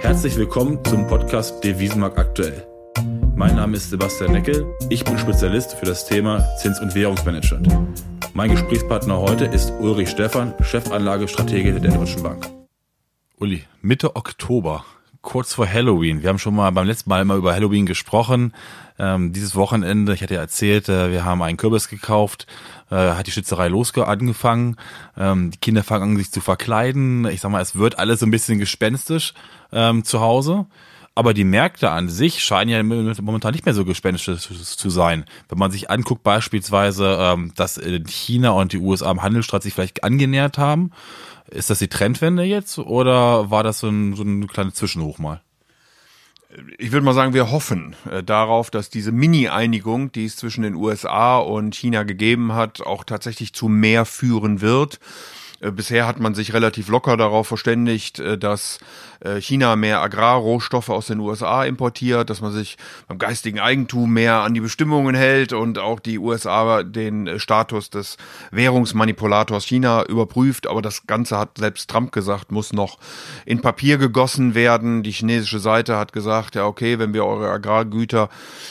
Herzlich willkommen zum Podcast Devisenmarkt aktuell. Mein Name ist Sebastian Neckel, ich bin Spezialist für das Thema Zins- und Währungsmanagement. Mein Gesprächspartner heute ist Ulrich Stephan, Chefanlagestratege der Deutschen Bank. Uli, Mitte Oktober, kurz vor Halloween. Wir haben schon mal beim letzten Mal immer über Halloween gesprochen. Ähm, dieses Wochenende, ich hatte ja erzählt, äh, wir haben einen Kürbis gekauft, äh, hat die Schützerei losge angefangen. Ähm, die Kinder fangen an, sich zu verkleiden. Ich sag mal, es wird alles so ein bisschen gespenstisch ähm, zu Hause. Aber die Märkte an sich scheinen ja momentan nicht mehr so gespenstisch zu sein. Wenn man sich anguckt, beispielsweise, ähm, dass China und die USA am Handelsstreit sich vielleicht angenähert haben. Ist das die Trendwende jetzt oder war das so ein, so ein kleiner Zwischenhoch mal? ich würde mal sagen, wir hoffen äh, darauf, dass diese Mini-Einigung, die es zwischen den USA und China gegeben hat, auch tatsächlich zu mehr führen wird. Äh, bisher hat man sich relativ locker darauf verständigt, äh, dass äh, China mehr Agrarrohstoffe aus den USA importiert, dass man sich beim geistigen Eigentum mehr an die Bestimmungen hält und auch die USA den Status des Währungsmanipulators China überprüft. Aber das Ganze hat selbst Trump gesagt, muss noch in Papier gegossen werden. Die chinesische Seite hat gesagt, ja okay, wenn wir eure Agrargüter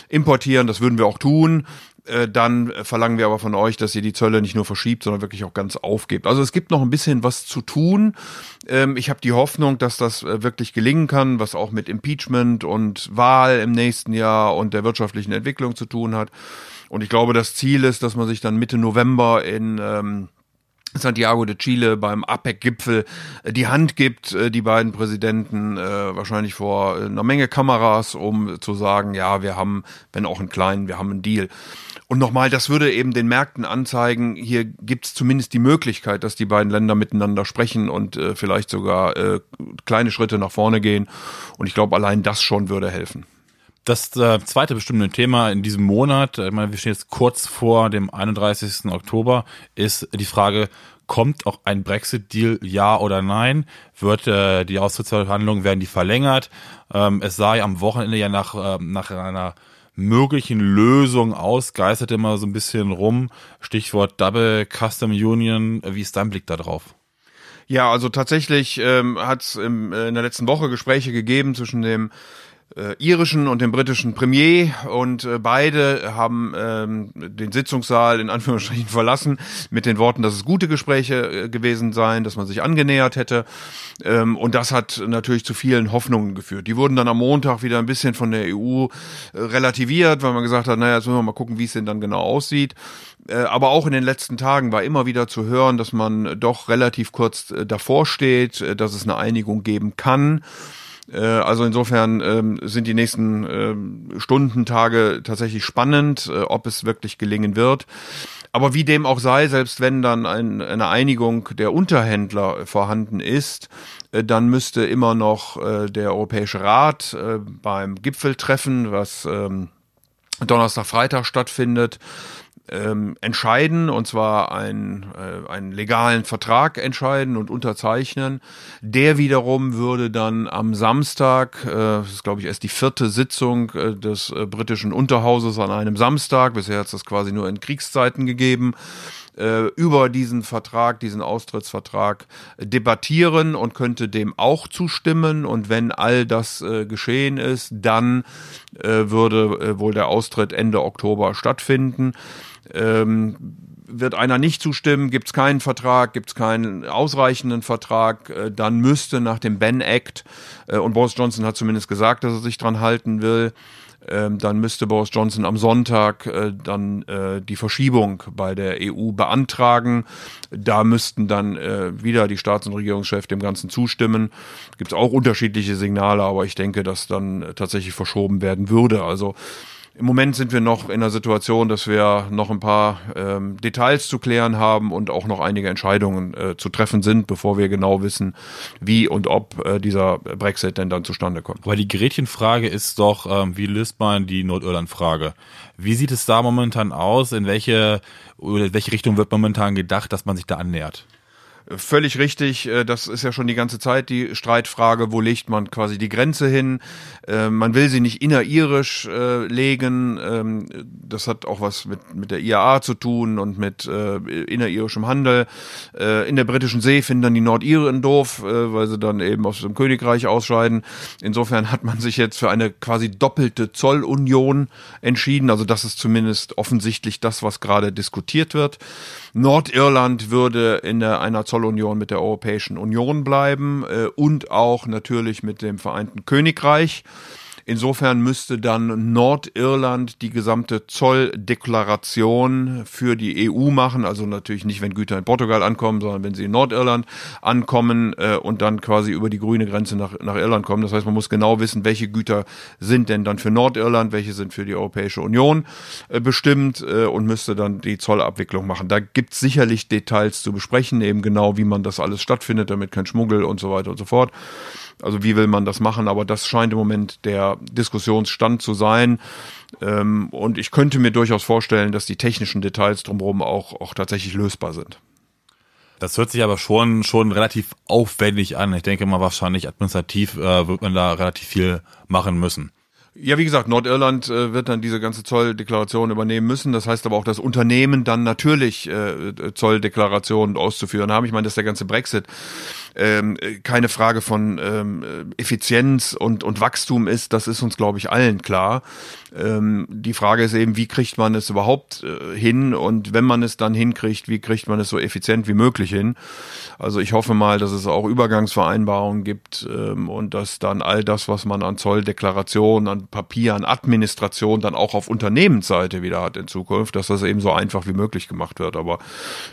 importieren, das würden wir auch tun. Äh, dann verlangen wir aber von euch, dass ihr die Zölle nicht nur verschiebt, sondern wirklich auch ganz aufgebt. Also es gibt noch ein bisschen was zu tun. Ähm, ich habe die Hoffnung, dass das äh, wirklich gelingen kann, was auch mit Impeachment und Wahl im nächsten Jahr und der wirtschaftlichen Entwicklung zu tun hat. Und ich glaube, das Ziel ist, dass man sich dann Mitte November in ähm, Santiago de Chile beim APEC-Gipfel äh, die Hand gibt, die beiden Präsidenten wahrscheinlich vor einer Menge Kameras, um zu sagen, ja, wir haben, wenn auch einen kleinen, wir haben einen Deal. Und nochmal, das würde eben den Märkten anzeigen, hier gibt es zumindest die Möglichkeit, dass die beiden Länder miteinander sprechen und äh, vielleicht sogar äh, kleine Schritte nach vorne gehen. Und ich glaube, allein das schon würde helfen. Das äh, zweite bestimmte Thema in diesem Monat, ich meine, wir stehen jetzt kurz vor dem 31. Oktober, ist die Frage, kommt auch ein Brexit-Deal, ja oder nein? Wird äh, die Austrittsverhandlungen, werden die verlängert? Ähm, es sah ja am Wochenende ja nach, äh, nach einer möglichen Lösung aus, geistert immer so ein bisschen rum. Stichwort Double Custom Union. Wie ist dein Blick da drauf? Ja, also tatsächlich ähm, hat es äh, in der letzten Woche Gespräche gegeben zwischen dem äh, irischen und dem britischen Premier und äh, beide haben ähm, den Sitzungssaal in Anführungsstrichen verlassen mit den Worten, dass es gute Gespräche äh, gewesen seien, dass man sich angenähert hätte ähm, und das hat natürlich zu vielen Hoffnungen geführt. Die wurden dann am Montag wieder ein bisschen von der EU äh, relativiert, weil man gesagt hat, naja, jetzt müssen wir mal gucken, wie es denn dann genau aussieht. Äh, aber auch in den letzten Tagen war immer wieder zu hören, dass man doch relativ kurz äh, davor steht, dass es eine Einigung geben kann. Äh, also insofern ähm, sind die nächsten ähm, Stunden, Tage tatsächlich spannend, äh, ob es wirklich gelingen wird. Aber wie dem auch sei, selbst wenn dann ein, eine Einigung der Unterhändler vorhanden ist, äh, dann müsste immer noch der Europäische Rat beim Gipfeltreffen, was ähm, Donnerstag, Freitag stattfindet, ähm, entscheiden, und zwar einen, äh, einen legalen Vertrag entscheiden und unterzeichnen. Der wiederum würde dann am Samstag, äh, das ist glaube ich erst die vierte Sitzung äh, des äh, britischen Unterhauses an einem Samstag, bisher hat es das quasi nur in Kriegszeiten gegeben, äh, über diesen Vertrag, diesen Austrittsvertrag debattieren und könnte dem auch zustimmen. Und wenn all das äh, geschehen ist, dann äh, würde äh, wohl der Austritt Ende Oktober stattfinden. Ähm, wird einer nicht zustimmen, gibt es keinen Vertrag, gibt es keinen ausreichenden Vertrag, äh, dann müsste nach dem Ben Act, äh, und Boris Johnson hat zumindest gesagt, dass er sich dran halten will, ähm, dann müsste Boris Johnson am Sonntag äh, dann die Verschiebung bei der EU beantragen. Da müssten dann wieder die Staats- und Regierungschefs dem Ganzen zustimmen. Gibt es auch unterschiedliche Signale, aber ich denke, dass dann tatsächlich verschoben werden würde. Also im Moment sind wir noch in der Situation, dass wir noch ein paar ähm, Details zu klären haben und auch noch einige Entscheidungen äh, zu treffen sind, bevor wir genau wissen, wie und ob äh, dieser Brexit denn dann zustande kommt. Weil die Gretchenfrage ist doch, ähm, wie löst man die Nordirland-Frage? Wie sieht es da momentan aus? In welche, in welche Richtung wird momentan gedacht, dass man sich da annähert? Völlig richtig, äh, das ist ja schon die ganze Zeit die Streitfrage, wo legt man quasi die Grenze hin. Äh, man will sie nicht inneririsch äh, legen, ähm, das hat auch was mit, mit der IAA zu tun und mit inneririschem Handel. In der britischen See finden dann die Nordiren doof, weil sie dann eben aus dem Königreich ausscheiden. Insofern hat man sich jetzt für eine quasi doppelte Zollunion entschieden, also das ist zumindest offensichtlich das, was gerade diskutiert wird. Nordirland würde in einer Zollunion mit der Europäischen Union bleiben äh, und auch natürlich mit dem Vereinten Königreich. Insofern müsste dann Nordirland die gesamte Zolldeklaration für die EU machen, also natürlich nicht, wenn Güter in Portugal ankommen, sondern wenn sie in Nordirland ankommen äh, und dann quasi über die grüne Grenze nach, nach Irland kommen. Das heißt, man muss genau wissen, welche Güter sind denn dann für Nordirland, welche sind für die Europäische Union äh, bestimmt äh, und müsste dann die Zollabwicklung machen. Da gibt's sicherlich Details zu besprechen, eben genau, wie man das alles stattfindet, damit kein Schmuggel und so weiter und so fort. Also wie will man das machen? Aber das scheint im Moment der Diskussionsstand zu sein. Ähm, und ich könnte mir durchaus vorstellen, dass die technischen Details drumherum auch, auch tatsächlich lösbar sind. Das hört sich aber schon, schon relativ aufwendig an. Ich denke mal, wahrscheinlich administrativ äh, wird man da relativ viel machen müssen. Ja, wie gesagt, Nordirland äh, wird dann diese ganze Zolldeklaration übernehmen müssen. Das heißt aber auch, dass Unternehmen dann natürlich äh, Zolldeklarationen auszuführen haben. Ich meine, das ist der ganze Brexit ähm, keine Frage von ähm, Effizienz und, und Wachstum ist, das ist uns, glaube ich, allen klar. Ähm, die Frage ist eben, wie kriegt man es überhaupt äh, hin und wenn man es dann hinkriegt, wie kriegt man es so effizient wie möglich hin? Also ich hoffe mal, dass es auch Übergangsvereinbarungen gibt ähm, und dass dann all das, was man an Zolldeklarationen, an Papier, an Administration dann auch auf Unternehmensseite wieder hat in Zukunft, dass das eben so einfach wie möglich gemacht wird. Aber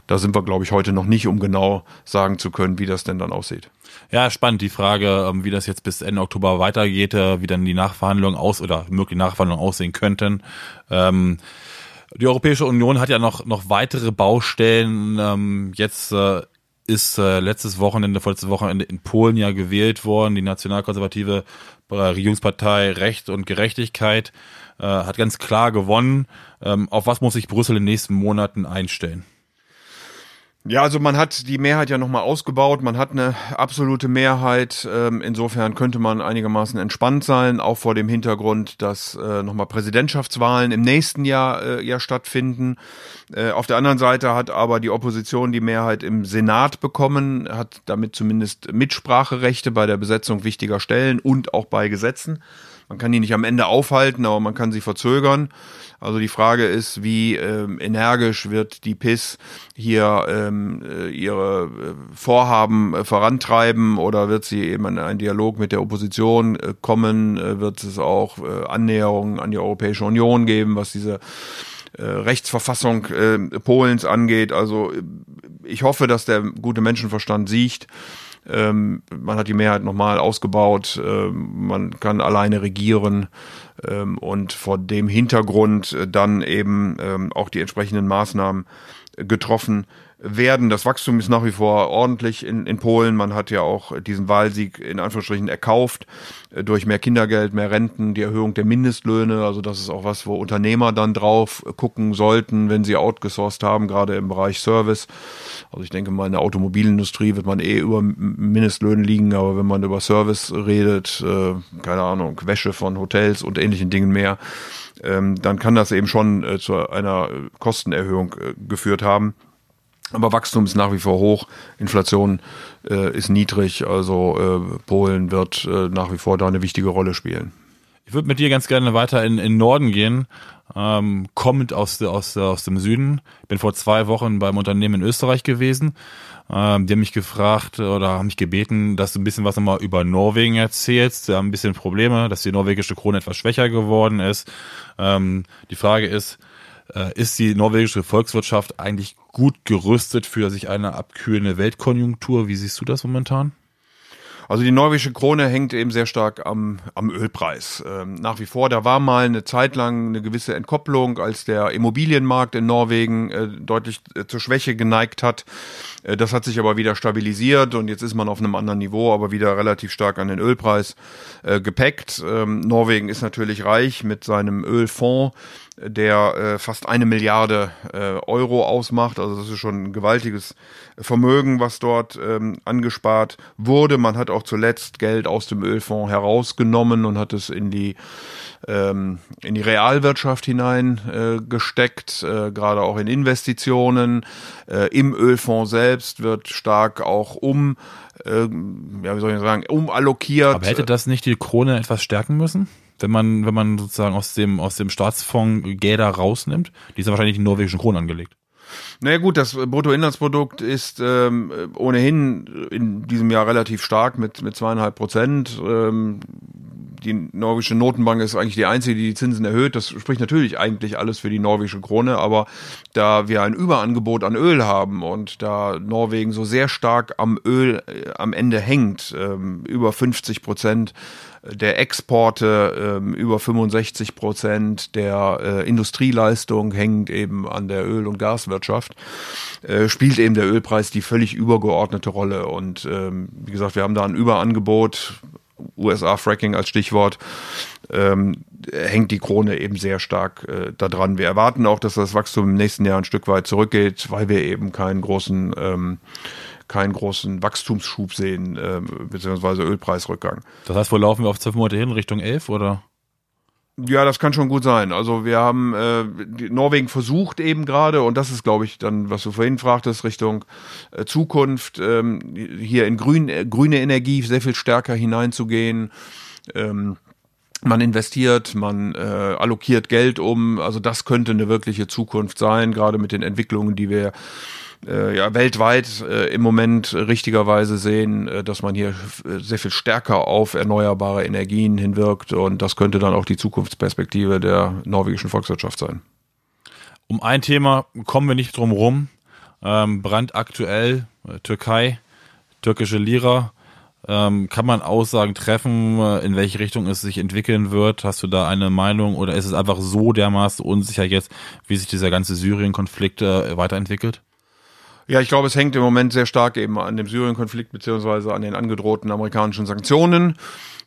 da sind wir, glaube ich, heute noch nicht, um genau sagen zu können, wie das denn dann dann aussieht. Ja, spannend die Frage, ähm, wie das jetzt bis Ende Oktober weitergeht, äh, wie dann die Nachverhandlungen aus oder mögliche Nachverhandlungen aussehen könnten. Ähm, die Europäische Union hat ja noch noch weitere Baustellen. Ähm, jetzt äh, ist äh, letztes Wochenende, vorletztes Wochenende in Polen ja gewählt worden. Die nationalkonservative Regierungspartei Recht und Gerechtigkeit hat ganz klar gewonnen. auf was muss sich Brüssel in den nächsten Monaten einstellen? Ja, also man hat die Mehrheit ja nochmal ausgebaut, man hat eine absolute Mehrheit. Ähm, insofern könnte man einigermaßen entspannt sein, auch vor dem Hintergrund, dass äh, nochmal Präsidentschaftswahlen im nächsten Jahr äh, ja stattfinden. Äh, auf der anderen Seite hat aber die Opposition die Mehrheit im Senat bekommen, hat damit zumindest Mitspracherechte bei der Besetzung wichtiger Stellen und auch bei Gesetzen. Man kann die nicht am Ende aufhalten, aber man kann sie verzögern. Also die Frage ist, wie ähm, energisch wird die PIS hier ähm, äh, ihre äh, Vorhaben äh, vorantreiben oder wird sie eben in einen Dialog mit der Opposition äh, kommen? Äh, wird es auch äh, Annäherungen an die Europäische Union geben, was diese äh, Rechtsverfassung äh, Polens angeht? Also ich hoffe, dass der gute Menschenverstand siegt ähm, man hat die Mehrheit nochmal ausgebaut. Ähm, man kann alleine regieren. Ähm, und vor dem Hintergrund äh, dann eben ähm, auch die entsprechenden Maßnahmen getroffen werden. Das Wachstum ist nach wie vor ordentlich in, in Polen. Man hat ja auch diesen Wahlsieg in Anführungsstrichen erkauft äh, durch mehr Kindergeld, mehr Renten, die Erhöhung der Mindestlöhne. Also das ist auch was, wo Unternehmer dann drauf gucken sollten, wenn sie outgesourced haben, gerade im Bereich Service. Also ich denke mal, in der Automobilindustrie wird man eh über Mindestlöhne liegen, aber wenn man über Service redet, äh, keine Ahnung, Wäsche von Hotels und ähnlichen Dingen mehr, ähm, dann kann das eben schon äh, zu einer Kostenerhöhung äh, geführt haben. Aber Wachstum ist nach wie vor hoch, Inflation äh, ist niedrig, also äh, Polen wird äh, nach wie vor da eine wichtige Rolle spielen. Ich würde mit dir ganz gerne weiter in, in Norden gehen, ähm, kommend aus, aus, aus dem Süden. Bin vor zwei Wochen beim Unternehmen in Österreich gewesen. Ähm, die haben mich gefragt oder haben mich gebeten, dass du ein bisschen was nochmal über Norwegen erzählst. Sie haben ein bisschen Probleme, dass die norwegische Krone etwas schwächer geworden ist. Ähm, die Frage ist, äh, ist die norwegische Volkswirtschaft eigentlich gut gerüstet für sich eine abkühlende Weltkonjunktur? Wie siehst du das momentan? Also die norwegische Krone hängt eben sehr stark am, am Ölpreis. Ähm, nach wie vor, da war mal eine Zeit lang eine gewisse Entkopplung, als der Immobilienmarkt in Norwegen äh, deutlich äh, zur Schwäche geneigt hat. Äh, das hat sich aber wieder stabilisiert und jetzt ist man auf einem anderen Niveau, aber wieder relativ stark an den Ölpreis äh, gepackt. Ähm, Norwegen ist natürlich reich mit seinem Ölfonds der äh, fast eine Milliarde äh, Euro ausmacht. Also das ist schon ein gewaltiges Vermögen, was dort ähm, angespart wurde. Man hat zuletzt Geld aus dem Ölfonds herausgenommen und hat es in die ähm, in die Realwirtschaft hinein äh, äh, gerade auch in Investitionen. Äh, Im Ölfonds selbst wird stark auch um, äh, ja, wie soll ich sagen, umallokiert. Aber hätte das nicht die Krone etwas stärken müssen? wenn man, wenn man sozusagen aus dem, aus dem Staatsfonds Gelder rausnimmt, die sind wahrscheinlich in norwegischen Kronen angelegt. Naja gut, das Bruttoinlandsprodukt ist ähm, ohnehin in diesem Jahr relativ stark mit, mit zweieinhalb Prozent. Ähm, die norwegische Notenbank ist eigentlich die einzige, die die Zinsen erhöht. Das spricht natürlich eigentlich alles für die norwegische Krone, aber da wir ein Überangebot an Öl haben und da Norwegen so sehr stark am Öl äh, am Ende hängt, ähm, über 50 Prozent der Exporte, ähm, über 65 Prozent der äh, Industrieleistung hängt eben an der Öl- und Gaswirtschaft, äh, spielt eben der Ölpreis die völlig übergeordnete Rolle. Und ähm, wie gesagt, wir haben da ein Überangebot, USA-Fracking als Stichwort, ähm, hängt die Krone eben sehr stark äh, daran. Wir erwarten auch, dass das Wachstum im nächsten Jahr ein Stück weit zurückgeht, weil wir eben keinen großen ähm, keinen großen Wachstumsschub sehen, äh, beziehungsweise Ölpreisrückgang. Das heißt, wo laufen wir auf zwölf Monate hin, Richtung elf oder? Ja, das kann schon gut sein. Also wir haben äh, Norwegen versucht eben gerade, und das ist, glaube ich, dann, was du vorhin fragtest, Richtung äh, Zukunft, ähm, hier in grün, äh, grüne Energie sehr viel stärker hineinzugehen. Ähm, man investiert, man äh, allokiert Geld um. Also das könnte eine wirkliche Zukunft sein, gerade mit den Entwicklungen, die wir äh, ja, weltweit äh, im Moment richtigerweise sehen, äh, dass man hier sehr viel stärker auf erneuerbare Energien hinwirkt und das könnte dann auch die Zukunftsperspektive der norwegischen Volkswirtschaft sein. Um ein Thema kommen wir nicht drum rum. Ähm, brandaktuell, äh, Türkei, türkische Lira. Ähm, kann man Aussagen treffen, äh, in welche Richtung es sich entwickeln wird? Hast du da eine Meinung oder ist es einfach so dermaßen unsicher jetzt, wie sich dieser ganze Syrien-Konflikt äh, weiterentwickelt? Ja, ich glaube, es hängt im Moment sehr stark eben an dem Syrien-Konflikt beziehungsweise an den angedrohten amerikanischen Sanktionen.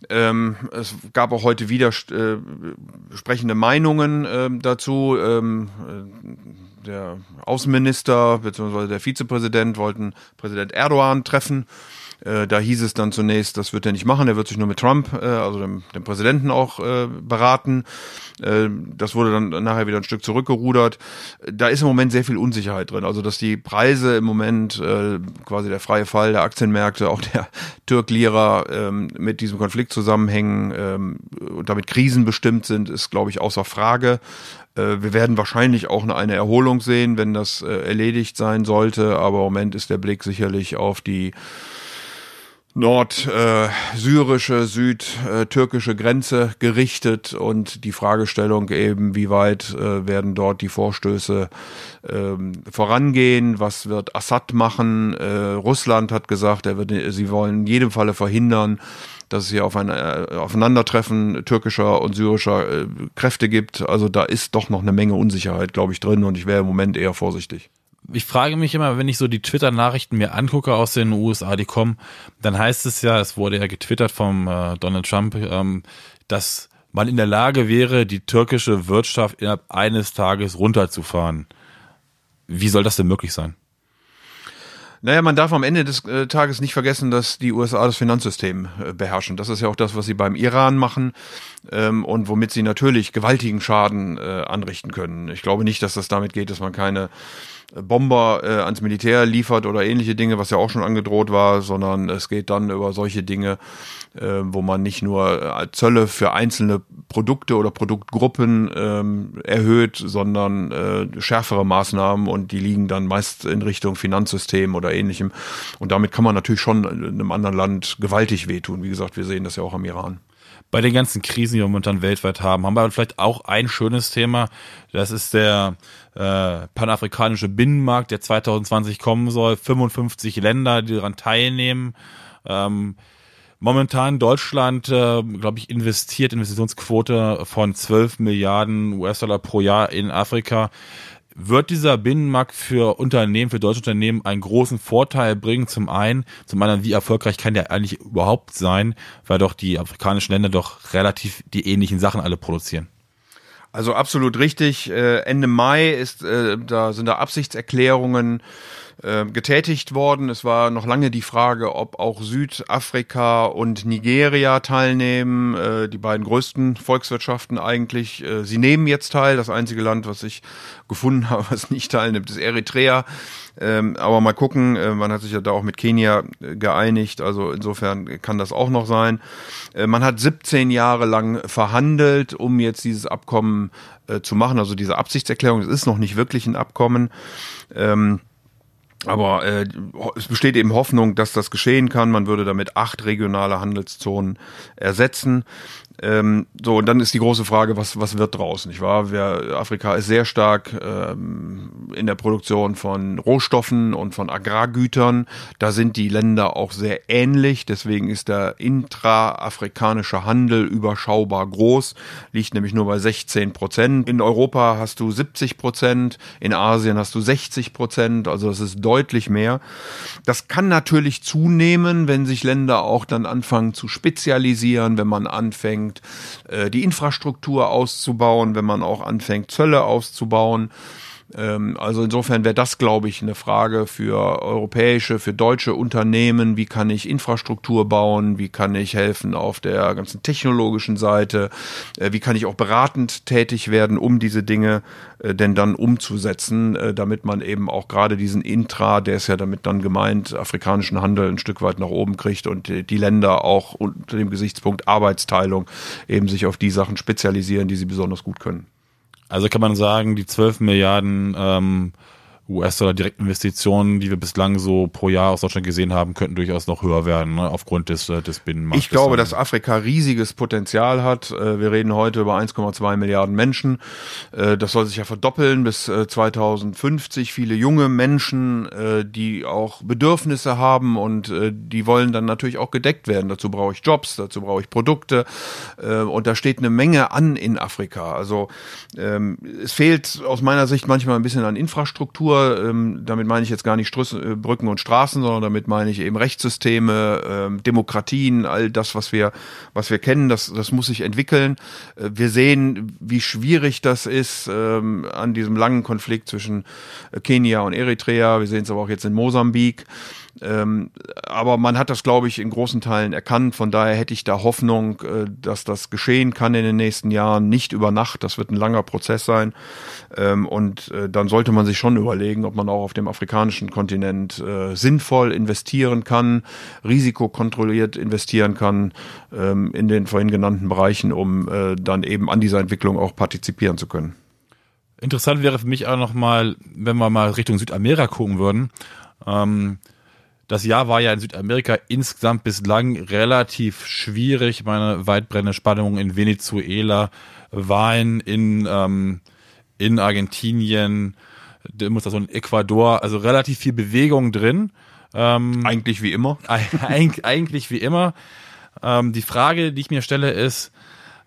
Ähm, es gab auch heute wieder äh, sprechende Meinungen äh, dazu. Ähm, äh, der Außenminister beziehungsweise der Vizepräsident wollten Präsident Erdogan treffen. Äh, da hieß es dann zunächst, das wird er nicht machen, er wird sich nur mit Trump, äh, also dem, dem Präsidenten auch äh, beraten. Äh, das wurde dann nachher wieder ein Stück zurückgerudert. Da ist im Moment sehr viel Unsicherheit drin. Also dass die Preise im Moment, äh, quasi der freie Fall der Aktienmärkte, auch der Türk-Lira ähm, mit diesem Konflikt zusammenhängen ähm, und damit Krisen bestimmt sind, ist, glaube ich, außer Frage. Äh, wir werden wahrscheinlich auch eine Erholung sehen, wenn das äh, erledigt sein sollte. Aber im Moment ist der Blick sicherlich auf die nordsyrische, äh, südtürkische Grenze gerichtet und die Fragestellung eben, wie weit äh, werden dort die Vorstöße ähm, vorangehen, was wird Assad machen. Äh, Russland hat gesagt, er wird, sie wollen in jedem Falle verhindern, dass es hier auf ein äh, Aufeinandertreffen türkischer und syrischer äh, Kräfte gibt. Also da ist doch noch eine Menge Unsicherheit, glaube ich, drin und ich wäre im Moment eher vorsichtig ich frage mich immer, wenn ich so die Twitter-Nachrichten mir angucke aus den USA, die kommen, dann heißt es ja, es wurde ja getwittert vom äh, Donald Trump, ähm, dass man in der Lage wäre, die türkische Wirtschaft innerhalb eines Tages runterzufahren. Wie soll das denn möglich sein? Naja, man darf am Ende des äh, Tages nicht vergessen, dass die USA das Finanzsystem äh, beherrschen. Das ist ja auch das, was sie beim Iran machen ähm, und womit sie natürlich gewaltigen Schaden äh, anrichten können. Ich glaube nicht, dass das damit geht, dass man keine Bomber äh, ans Militär liefert oder ähnliche Dinge, was ja auch schon angedroht war, sondern es geht dann über solche Dinge, äh, wo man nicht nur äh, Zölle für einzelne Produkte oder Produktgruppen ähm, erhöht, sondern äh, schärfere Maßnahmen und die liegen dann meist in Richtung Finanzsystem oder ähnlichem. Und damit kann man natürlich schon einem anderen Land gewaltig wehtun. Wie gesagt, wir sehen das ja auch am Iran bei den ganzen Krisen, die wir momentan weltweit haben, haben wir vielleicht auch ein schönes Thema. Das ist der äh, panafrikanische Binnenmarkt, der 2020 kommen soll. 55 Länder, die daran teilnehmen. Ähm, Momentan Deutschland, äh, glaube ich, investiert Investitionsquote von 12 Milliarden US-Dollar pro Jahr in Afrika. Wird dieser Binnenmarkt für Unternehmen, für deutsche Unternehmen einen großen Vorteil bringen? Zum einen, zum anderen, wie erfolgreich kann der eigentlich überhaupt sein, weil doch die afrikanischen Länder doch relativ die ähnlichen Sachen alle produzieren? Also absolut richtig. Äh, Ende Mai ist, äh, da sind da Absichtserklärungen äh, getätigt worden. Es war noch lange die Frage, ob auch Südafrika und Nigeria teilnehmen, äh, die beiden größten Volkswirtschaften eigentlich. Äh, sie nehmen jetzt teil. Das einzige Land, was ich gefunden habe, was nicht teilnimmt, ist Eritrea. Ähm, aber mal gucken, äh, man hat sich ja da auch mit Kenia äh, geeinigt, also insofern kann das auch noch sein. Äh, man hat 17 Jahre lang verhandelt, um jetzt dieses Abkommen zu machen, also diese Absichtserklärung, es ist noch nicht wirklich ein Abkommen. Ähm, aber äh, es besteht eben Hoffnung, dass das geschehen kann. Man würde damit acht regionale Handelszonen ersetzen. Ähm, so, und dann ist die große Frage, was, was wird draus, nicht wahr? Wir, Afrika ist sehr stark ähm, in der Produktion von Rohstoffen und von Agrargütern. Da sind die Länder auch sehr ähnlich. Deswegen ist der intraafrikanische Handel überschaubar groß, liegt nämlich nur bei 16 Prozent. In Europa hast du 70 Prozent, in Asien hast du 60 Prozent, also das ist deutlich mehr. Das kann natürlich zunehmen, wenn sich Länder auch dann anfangen zu spezialisieren, wenn man anfängt, anfängt, äh, die Infrastruktur auszubauen, wenn man auch anfängt, Zölle auszubauen. Ähm, also insofern wäre das, glaube ich, eine Frage für europäische, für deutsche Unternehmen. Wie kann ich Infrastruktur bauen? Wie kann ich helfen auf der ganzen technologischen Seite? Äh, wie kann ich auch beratend tätig werden, um diese Dinge äh, denn dann umzusetzen, äh, damit man eben auch gerade diesen Intra, der ist ja damit dann gemeint, afrikanischen Handel ein Stück weit nach oben kriegt und die Länder auch unter dem Gesichtspunkt Arbeitsteilung eben sich auf die Sachen spezialisieren, die sie besonders gut können. Also kann man sagen, die 12 Milliarden ähm, US-Dollar Direktinvestitionen, die wir bislang so pro Jahr aus Deutschland gesehen haben, könnten durchaus noch höher werden, ne, aufgrund des, äh, des Binnenmarktes. Ich glaube, dass Afrika riesiges Potenzial hat. Äh, wir reden heute über 1,2 Milliarden Menschen. Äh, das soll sich ja verdoppeln bis 2050. Viele junge Menschen, die auch Bedürfnisse haben und die wollen dann natürlich auch gedeckt werden. Dazu brauche ich Jobs, dazu brauche ich Produkte. Und da steht eine Menge an in Afrika. Also ähm, es fehlt aus meiner Sicht manchmal ein bisschen an Infrastruktur ähm, damit meine ich jetzt gar nicht Strüss, äh, Brücken und Straßen, sondern damit meine ich eben Rechtssysteme, ähm, Demokratien, all das, was wir, was wir kennen, das, das muss sich entwickeln. Äh, wir sehen, wie schwierig das ist ähm, an diesem langen Konflikt zwischen äh, Kenia und Eritrea. Wir sehen es aber auch jetzt in Mosambik. Ähm, aber man hat das, glaube ich, in großen Teilen erkannt. Von daher hätte ich da Hoffnung, äh, dass das geschehen kann in den nächsten Jahren. Nicht über Nacht, das wird ein langer Prozess sein. Ähm, und äh, dann sollte man sich schon überlegen, ob man auch auf dem afrikanischen Kontinent äh, sinnvoll investieren kann, risikokontrolliert investieren kann ähm, in den vorhin genannten Bereichen, um äh, dann eben an dieser Entwicklung auch partizipieren zu können. Interessant wäre für mich auch nochmal, wenn wir mal Richtung Südamerika gucken würden. Das Jahr war ja in Südamerika insgesamt bislang relativ schwierig. Meine weitbrennende Spannungen in Venezuela, Wahlen in, ähm, in Argentinien, Demonstration in Ecuador, also relativ viel Bewegung drin. Ähm, eigentlich wie immer. eigentlich wie immer. Ähm, die Frage, die ich mir stelle, ist,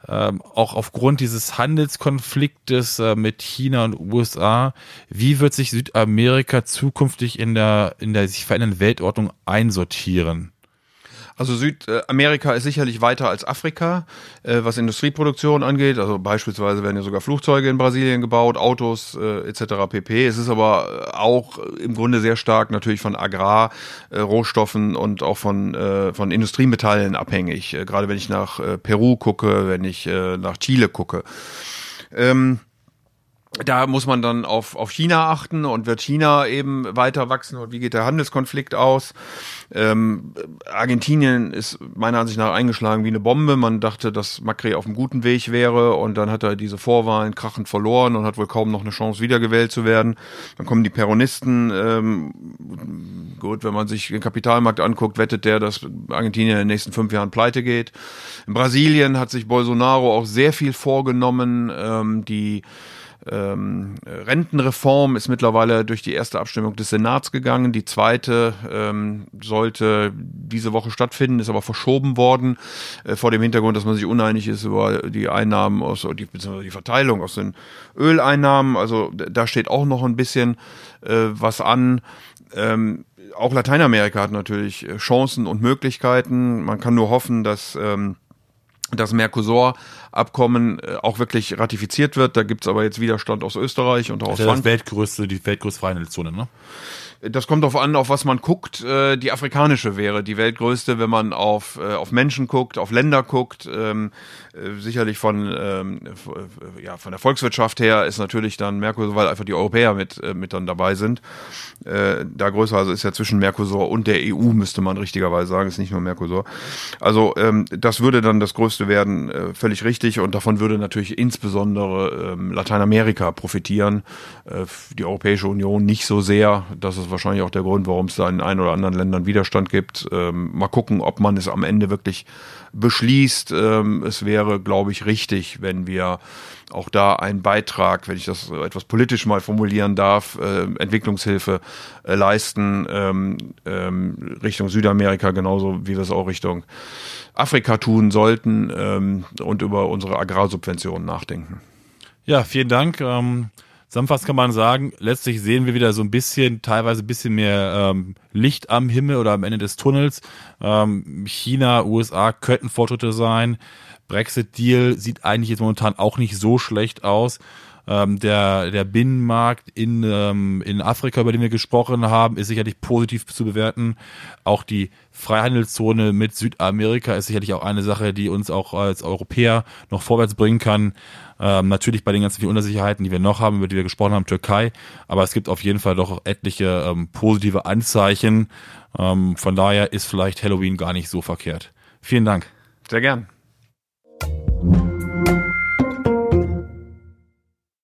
ähm, auch aufgrund dieses Handelskonfliktes äh, mit China und USA, wie wird sich Südamerika zukünftig in der, in der sich verändernden Weltordnung einsortieren? Also Südamerika ist sicherlich weiter als Afrika, äh, was Industrieproduktion angeht. Also beispielsweise werden ja sogar Flugzeuge in Brasilien gebaut, Autos äh, etc. pp. Es ist aber auch im Grunde sehr stark natürlich von Agrar, äh, und auch von, äh, von Industriemetallen abhängig. Äh, gerade wenn ich nach äh, Peru gucke, wenn ich äh, nach Chile gucke. Ähm, da muss man dann auf, auf China achten und wird China eben weiter wachsen und wie geht der Handelskonflikt aus? Ähm, Argentinien ist meiner Ansicht nach eingeschlagen wie eine Bombe. Man dachte, dass Macri auf einem guten Weg wäre und dann hat er diese Vorwahlen krachend verloren und hat wohl kaum noch eine Chance, wiedergewählt zu werden. Dann kommen die Peronisten. Ähm, gut, wenn man sich den Kapitalmarkt anguckt, wettet der, dass Argentinien in den nächsten fünf Jahren pleite geht. In Brasilien hat sich Bolsonaro auch sehr viel vorgenommen. Ähm, die ähm, Rentenreform ist mittlerweile durch die erste Abstimmung des Senats gegangen. Die zweite ähm, sollte diese Woche stattfinden, ist aber verschoben worden, äh, vor dem Hintergrund, dass man sich uneinig ist über die Einnahmen aus, die, beziehungsweise die Verteilung aus den Öleinnahmen. Also da steht auch noch ein bisschen äh, was an. Ähm, auch Lateinamerika hat natürlich äh, Chancen und Möglichkeiten. Man kann nur hoffen, dass ähm, das Mercosur-Abkommen äh, auch wirklich ratifiziert wird. Da gibt's aber jetzt Widerstand aus Österreich und auch aus Frankreich. Das weltgrößte, die weltgrößte Freihandelszone, ne? Das kommt darauf an, auf was man guckt. Äh, die afrikanische wäre die weltgrößte, wenn man auf, äh, auf Menschen guckt, auf Länder guckt. Ähm, äh, sicherlich von, ähm, ja, von der Volkswirtschaft her ist natürlich dann Mercosur, weil einfach die Europäer mit, mit dann dabei sind. Da größer also ist ja zwischen Mercosur und der EU, müsste man richtigerweise sagen, ist nicht nur Mercosur. Also ähm, das würde dann das größte werden, völlig richtig. Und davon würde natürlich insbesondere Lateinamerika profitieren. Die Europäische Union nicht so sehr. Das ist wahrscheinlich auch der Grund, warum es da in ein oder anderen Ländern Widerstand gibt. Ähm, mal gucken, ob man es am Ende wirklich beschließt. Ähm, es wäre, glaube ich, richtig, wenn wir auch da einen Beitrag, wenn ich das etwas politisch mal formulieren darf, äh, Entwicklungshilfe äh, leisten ähm, ähm, Richtung Südamerika, genauso wie wir es auch Richtung Afrika tun sollten ähm, und über unsere Agrarsubventionen nachdenken. Ja, vielen Dank. Ähm Zusammenfassend kann man sagen, letztlich sehen wir wieder so ein bisschen, teilweise ein bisschen mehr ähm, Licht am Himmel oder am Ende des Tunnels. Ähm, China, USA könnten Fortschritte sein. Brexit-Deal sieht eigentlich jetzt momentan auch nicht so schlecht aus. Ähm, der, der Binnenmarkt in, ähm, in Afrika, über den wir gesprochen haben, ist sicherlich positiv zu bewerten. Auch die Freihandelszone mit Südamerika ist sicherlich auch eine Sache, die uns auch als Europäer noch vorwärts bringen kann. Ähm, natürlich bei den ganzen vielen Unsicherheiten, die wir noch haben, über die wir gesprochen haben, Türkei. Aber es gibt auf jeden Fall doch etliche ähm, positive Anzeichen. Ähm, von daher ist vielleicht Halloween gar nicht so verkehrt. Vielen Dank. Sehr gern.